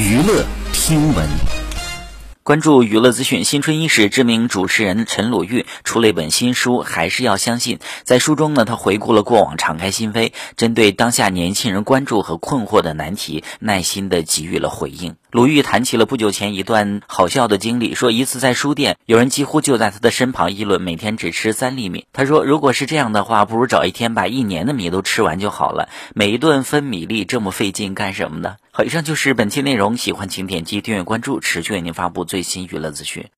娱乐听闻。关注娱乐资讯，新春伊始，知名主持人陈鲁豫出了一本新书，还是要相信。在书中呢，他回顾了过往，敞开心扉，针对当下年轻人关注和困惑的难题，耐心的给予了回应。鲁豫谈起了不久前一段好笑的经历，说一次在书店，有人几乎就在他的身旁议论每天只吃三粒米。他说，如果是这样的话，不如找一天把一年的米都吃完就好了。每一顿分米粒这么费劲干什么呢？好，以上就是本期内容，喜欢请点击订阅关注，持续为您发布最新娱乐资讯。